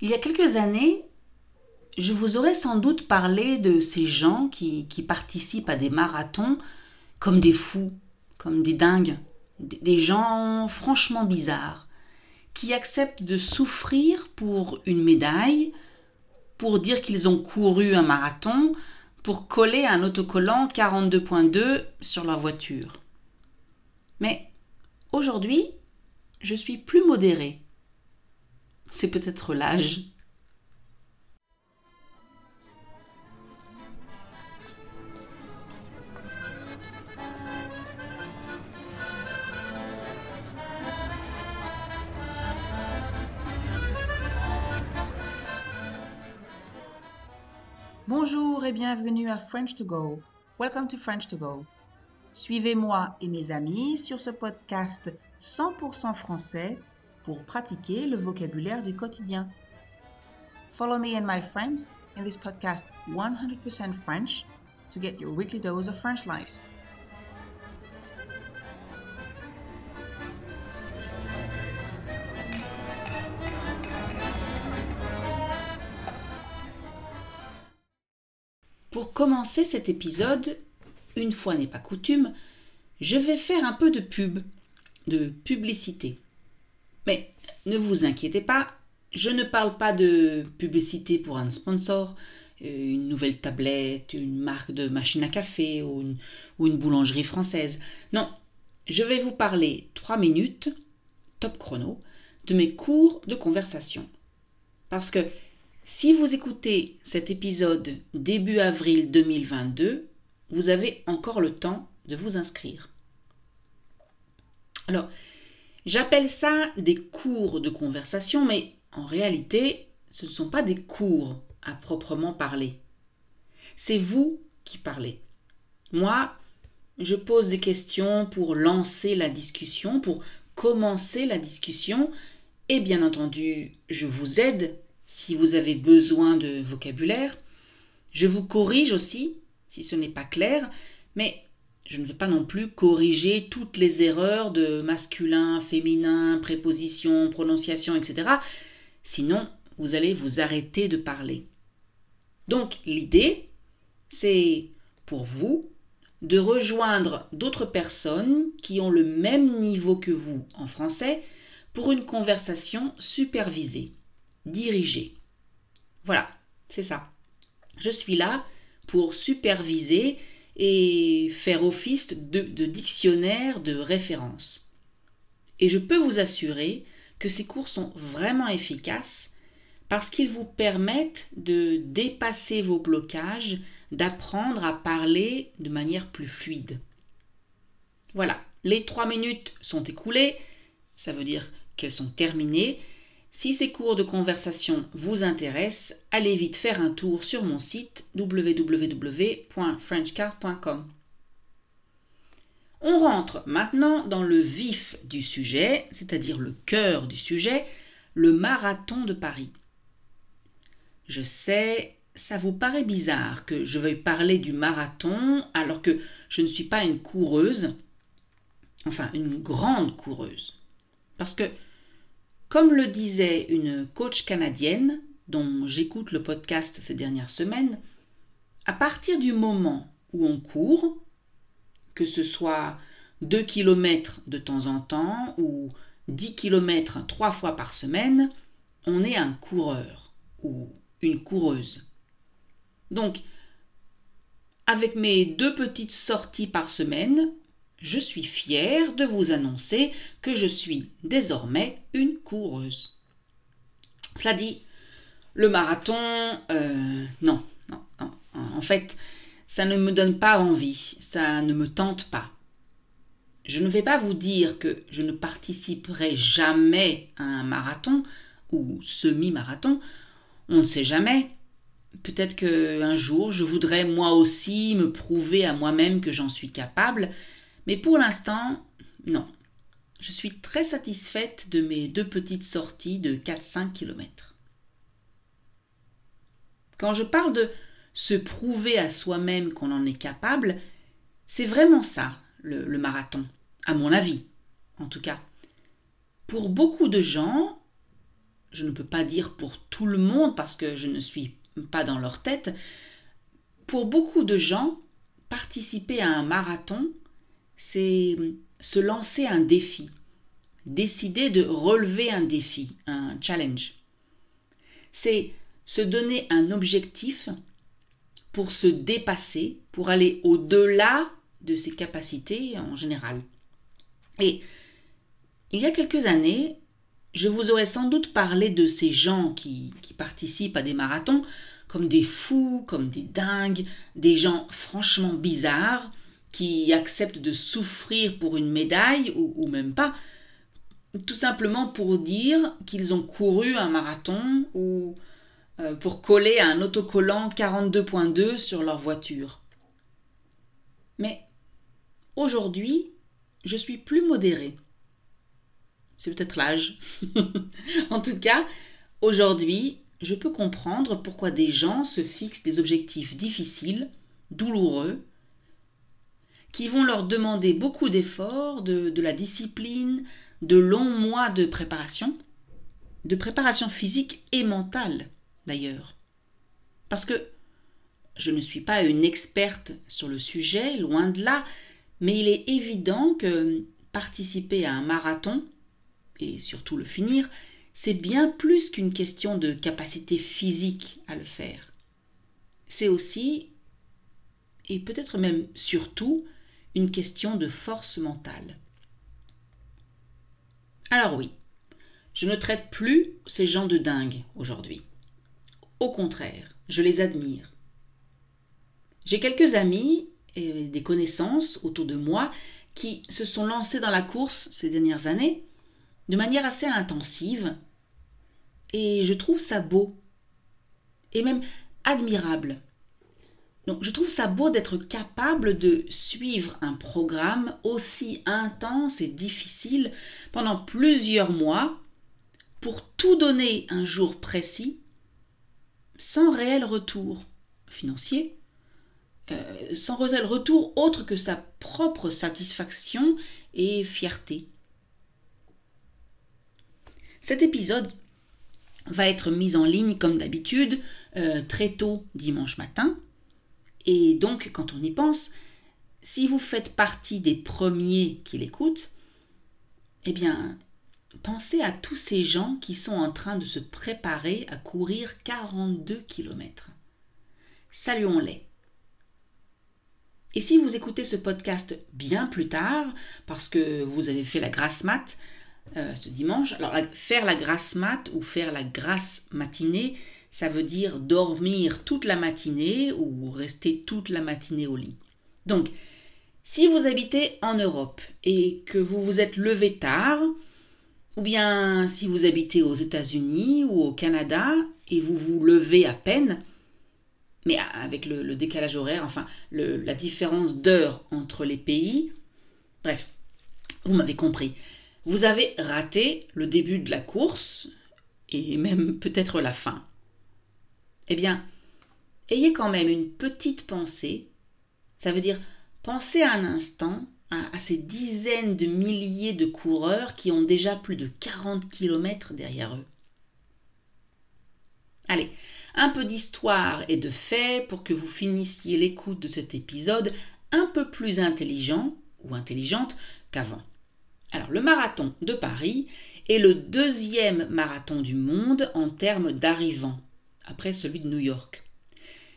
Il y a quelques années, je vous aurais sans doute parlé de ces gens qui, participent à des marathons comme des fous, comme des dingues, des gens franchement bizarres, qui acceptent de souffrir pour une médaille, pour dire qu'ils ont couru un marathon, pour coller un autocollant 42.2 sur leur voiture. Mais aujourd'hui, je suis plus modérée. Peut-être l'âge. Bonjour et bienvenue à French to Go. Welcome to French to Go. Suivez-moi et mes amis sur ce podcast 100% français pour pratiquer le vocabulaire du quotidien. Follow me and my friends in this podcast 100% French to get your weekly dose of French life. Pour commencer cet épisode, une fois n'est pas coutume, je vais faire un peu de pub, de publicité. Mais ne vous inquiétez pas, je ne parle pas de publicité pour un sponsor, euh, une nouvelle tablette, une marque de machine à café ou une, ou une boulangerie française. Non, je vais vous parler trois minutes, top chrono, de mes cours de conversation. Parce que si vous écoutez cet épisode début avril 2022, vous avez encore le temps de vous inscrire. Alors, j'appelle ça des cours de conversation, mais en réalité, ce ne sont pas des cours à proprement parler. C'est vous qui parlez. Moi, je pose des questions pour lancer la discussion, pour commencer la discussion, et bien entendu, je vous aide si vous avez besoin de vocabulaire. Je vous corrige aussi si ce n'est pas clair, mais je ne vais pas non plus corriger toutes les erreurs de masculin, féminin, préposition, prononciation, etc. Sinon, vous allez vous arrêter de parler. Donc l'idée, c'est pour vous de rejoindre d'autres personnes qui ont le même niveau que vous en français pour une conversation supervisée diriger. Voilà, c'est ça. Je suis là pour superviser et faire office de, dictionnaire de référence. Et je peux vous assurer que ces cours sont vraiment efficaces parce qu'ils vous permettent de dépasser vos blocages, d'apprendre à parler de manière plus fluide. Voilà, les trois minutes sont écoulées, ça veut dire qu'elles sont terminées, si ces cours de conversation vous intéressent, allez vite faire un tour sur mon site www.frenchcard.com. On rentre maintenant dans le vif du sujet, c'est-à-dire le cœur du sujet, le marathon de Paris. Je sais, ça vous paraît bizarre que je veuille parler du marathon alors que je ne suis pas une coureuse, enfin une grande coureuse. Parce que comme le disait une coach canadienne, dont j'écoute le podcast ces dernières semaines, à partir du moment où on court, que ce soit 2 km de temps en temps ou 10 km trois fois par semaine, on est un coureur ou une coureuse. Donc, avec mes deux petites sorties par semaine, je suis fière de vous annoncer que je suis désormais une coureuse. Cela dit, le marathon, euh, non, non, non. En fait, ça ne me donne pas envie, ça ne me tente pas. Je ne vais pas vous dire que je ne participerai jamais à un marathon ou semi-marathon. On ne sait jamais. Peut-être qu'un jour, je voudrais moi aussi me prouver à moi-même que j'en suis capable mais pour l'instant, non. Je suis très satisfaite de mes deux petites sorties de 4-5 km. Quand je parle de se prouver à soi-même qu'on en est capable, c'est vraiment ça, le, le, marathon, à mon avis, en tout cas. Pour beaucoup de gens, je ne peux pas dire pour tout le monde parce que je ne suis pas dans leur tête, pour beaucoup de gens, participer à un marathon, c'est se lancer un défi, décider de relever un défi, un challenge. C'est se donner un objectif pour se dépasser, pour aller au-delà de ses capacités en général. Et il y a quelques années, je vous aurais sans doute parlé de ces gens qui, participent à des marathons comme des fous, comme des dingues, des gens franchement bizarres, qui acceptent de souffrir pour une médaille, ou, même pas, tout simplement pour dire qu'ils ont couru un marathon ou euh, pour coller un autocollant 42.2 sur leur voiture. Mais aujourd'hui, je suis plus modérée. C'est peut-être l'âge. en tout cas, aujourd'hui, je peux comprendre pourquoi des gens se fixent des objectifs difficiles, douloureux, qui vont leur demander beaucoup d'efforts, de, la discipline, de longs mois de préparation, de préparation physique et mentale d'ailleurs. Parce que je ne suis pas une experte sur le sujet, loin de là, mais il est évident que participer à un marathon, et surtout le finir, c'est bien plus qu'une question de capacité physique à le faire. C'est aussi, et peut-être même surtout, une question de force mentale. Alors oui, je ne traite plus ces gens de dingue aujourd'hui. Au contraire, je les admire. J'ai quelques amis et des connaissances autour de moi qui se sont lancés dans la course ces dernières années de manière assez intensive et je trouve ça beau et même admirable. Donc je trouve ça beau d'être capable de suivre un programme aussi intense et difficile pendant plusieurs mois pour tout donner un jour précis sans réel retour financier, euh, sans réel retour autre que sa propre satisfaction et fierté. Cet épisode va être mis en ligne comme d'habitude euh, très tôt dimanche matin. Et donc, quand on y pense, si vous faites partie des premiers qui l'écoutent, eh bien, pensez à tous ces gens qui sont en train de se préparer à courir 42 km. Saluons-les. Et si vous écoutez ce podcast bien plus tard, parce que vous avez fait la grasse mat euh, ce dimanche, alors faire la grasse mat ou faire la grasse matinée, ça veut dire dormir toute la matinée ou rester toute la matinée au lit. Donc, si vous habitez en Europe et que vous vous êtes levé tard, ou bien si vous habitez aux États-Unis ou au Canada et vous vous levez à peine, mais avec le, décalage horaire, enfin la différence d'heure entre les pays, bref, vous m'avez compris. Vous avez raté le début de la course et même peut-être la fin. Eh bien, ayez quand même une petite pensée. Ça veut dire pensez un instant à, ces dizaines de milliers de coureurs qui ont déjà plus de 40 km derrière eux. Allez, un peu d'histoire et de faits pour que vous finissiez l'écoute de cet épisode un peu plus intelligent ou intelligente qu'avant. Alors, le marathon de Paris est le deuxième marathon du monde en termes d'arrivants, après celui de New York.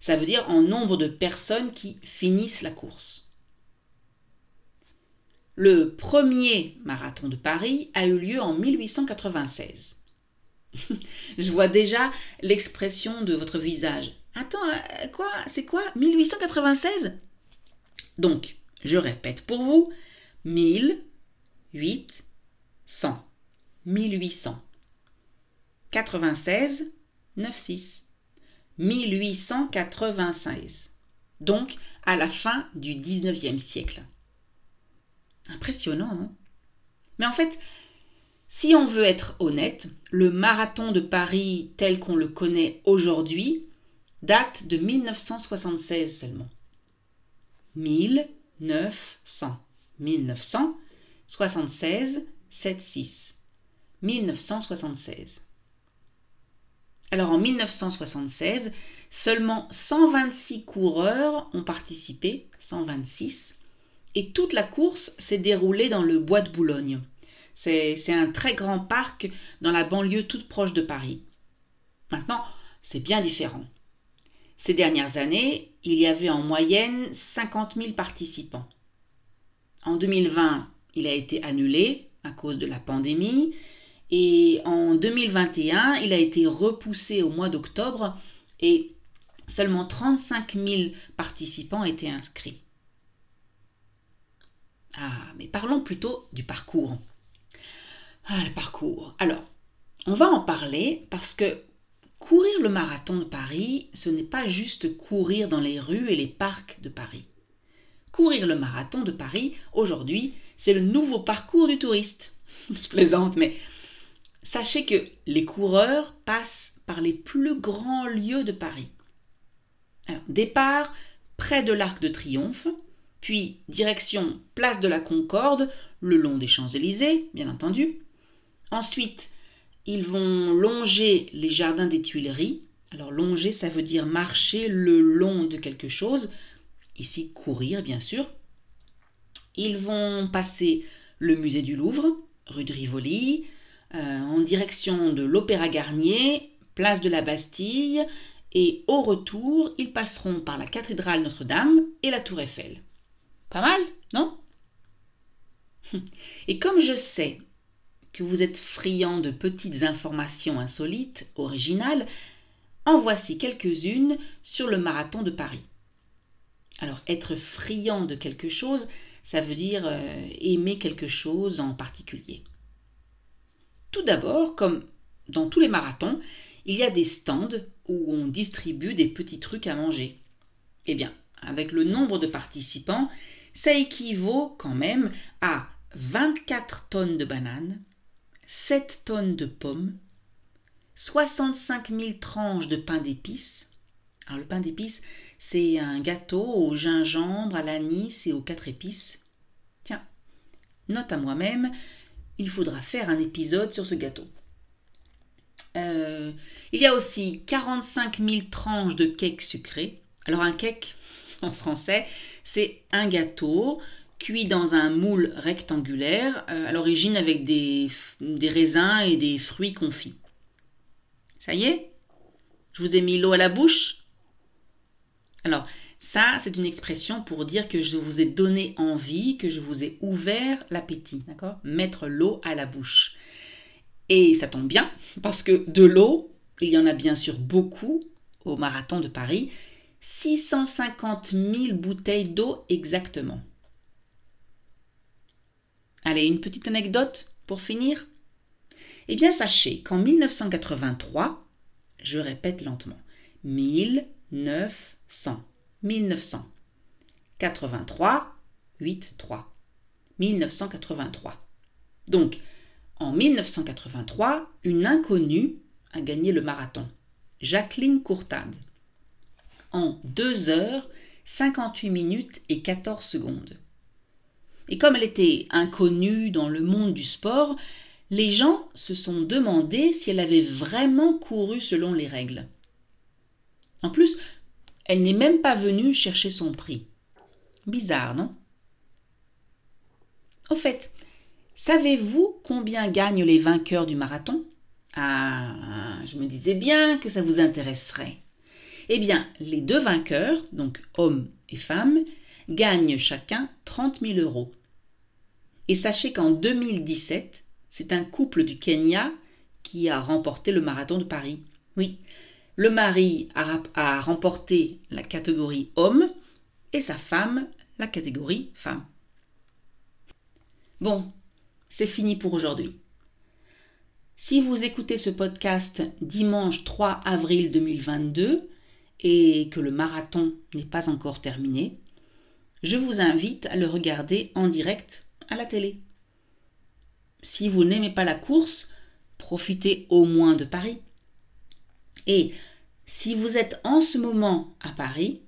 Ça veut dire en nombre de personnes qui finissent la course. Le premier marathon de Paris a eu lieu en 1896. Je vois déjà l'expression de votre visage. Attends, euh, quoi? C'est quoi? 1896 Donc, je répète pour vous 1800. 1800. 96, 96. 1896. Donc, à la fin du 19e siècle. Impressionnant, non? Mais en fait, si on veut être honnête, le marathon de Paris tel qu'on le connaît aujourd'hui date de 1976 seulement. 1900. 1976, 76. 1976. Alors en 1976, seulement 126 coureurs ont participé, 126, et toute la course s'est déroulée dans le bois de Boulogne. C'est un très grand parc dans la banlieue toute proche de Paris. Maintenant, c'est bien différent. Ces dernières années, il y avait en moyenne 50 000 participants. En 2020, il a été annulé à cause de la pandémie et en 2021, il a été repoussé au mois d'octobre et seulement 35 000 participants étaient inscrits. Ah, mais parlons plutôt du parcours. Ah, le parcours. Alors, on va en parler parce que courir le marathon de Paris, ce n'est pas juste courir dans les rues et les parcs de Paris. Courir le marathon de Paris, aujourd'hui, c'est le nouveau parcours du touriste. Je plaisante, mais sachez que les coureurs passent par les plus grands lieux de Paris. Départ près de l'Arc de Triomphe, puis direction place de la Concorde, le long des Champs-Élysées, bien entendu. Ensuite, ils vont longer les jardins des Tuileries. Alors longer, ça veut dire marcher le long de quelque chose. Ici, courir, bien sûr. Ils vont passer le musée du Louvre, rue de Rivoli, euh, en direction de l'Opéra Garnier, place de la Bastille, et au retour, ils passeront par la cathédrale Notre-Dame et la tour Eiffel. Pas mal, non? Et comme je sais que vous êtes friand de petites informations insolites, originales, en voici quelques-unes sur le marathon de Paris. Alors, être friand de quelque chose, ça veut dire euh, aimer quelque chose en particulier. Tout d'abord, comme dans tous les marathons, il y a des stands où on distribue des petits trucs à manger. Eh bien, avec le nombre de participants, ça équivaut quand même à 24 tonnes de bananes, 7 tonnes de pommes, 65 000 tranches de pain d'épices. Alors le pain d'épices, c'est un gâteau au gingembre, à l'anis et aux quatre épices. Tiens, note à moi-même, il faudra faire un épisode sur ce gâteau. Euh, il y a aussi 45 000 tranches de cake sucré. Alors un cake, en français, c'est un gâteau cuit dans un moule rectangulaire, euh, à l'origine avec des, des raisins et des fruits confits. Ça y est? Je vous ai mis l'eau à la bouche? Alors, ça, c'est une expression pour dire que je vous ai donné envie, que je vous ai ouvert l'appétit, d'accord? Mettre l'eau à la bouche. Et ça tombe bien, parce que de l'eau, il y en a bien sûr beaucoup au marathon de Paris, 650 000 bouteilles d'eau exactement. Allez, une petite anecdote pour finir? Eh bien, sachez qu'en 1983, je répète lentement, 1900, 1900, 83, 8, 3, 1983. Donc, en 1983, une inconnue a gagné le marathon, Jacqueline Courtade, en 2 heures, 58 minutes et 14 secondes. Et comme elle était inconnue dans le monde du sport, les gens se sont demandé si elle avait vraiment couru selon les règles. En plus, elle n'est même pas venue chercher son prix. Bizarre, non? Au fait, savez-vous combien gagnent les vainqueurs du marathon? Ah, je me disais bien que ça vous intéresserait. Eh bien, les deux vainqueurs, donc hommes et femmes, gagnent chacun 30 000 euros. Et sachez qu'en 2017, c'est un couple du Kenya qui a remporté le marathon de Paris. Oui, le mari a, remporté la catégorie homme et sa femme la catégorie femme. Bon, c'est fini pour aujourd'hui. Si vous écoutez ce podcast dimanche 3 avril 2022 et que le marathon n'est pas encore terminé, je vous invite à le regarder en direct à la télé. Si vous n'aimez pas la course, profitez au moins de Paris. Et si vous êtes en ce moment à Paris,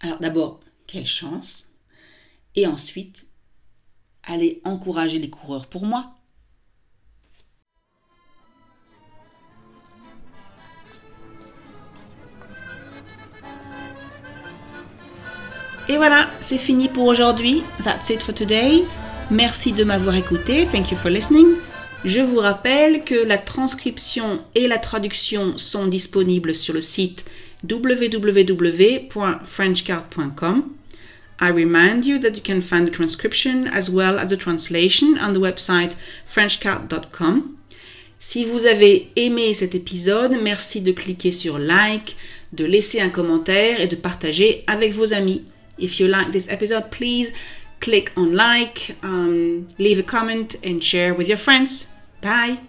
alors d'abord, quelle chance. Et ensuite, allez encourager les coureurs pour moi. Et voilà, c'est fini pour aujourd'hui. That's it for today. Merci de m'avoir écouté. Thank you for listening. Je vous rappelle que la transcription et la traduction sont disponibles sur le site www.frenchcard.com. I remind you that you can find the transcription as well as the translation on the website frenchcard.com. Si vous avez aimé cet épisode, merci de cliquer sur like, de laisser un commentaire et de partager avec vos amis. If you like this episode, please click on like, um, leave a comment and share with your friends. Bye.